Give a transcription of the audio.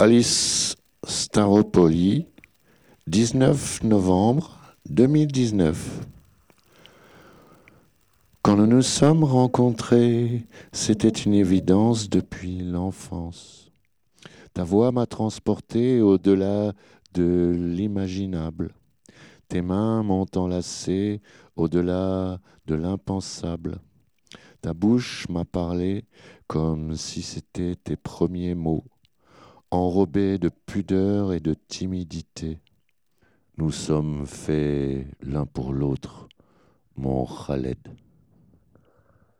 Alice Staropoli, 19 novembre 2019. Quand nous nous sommes rencontrés, c'était une évidence depuis l'enfance. Ta voix m'a transporté au-delà de l'imaginable. Tes mains m'ont enlacé au-delà de l'impensable. Ta bouche m'a parlé comme si c'était tes premiers mots, enrobés de pudeur et de timidité. Nous sommes faits l'un pour l'autre, mon Khaled.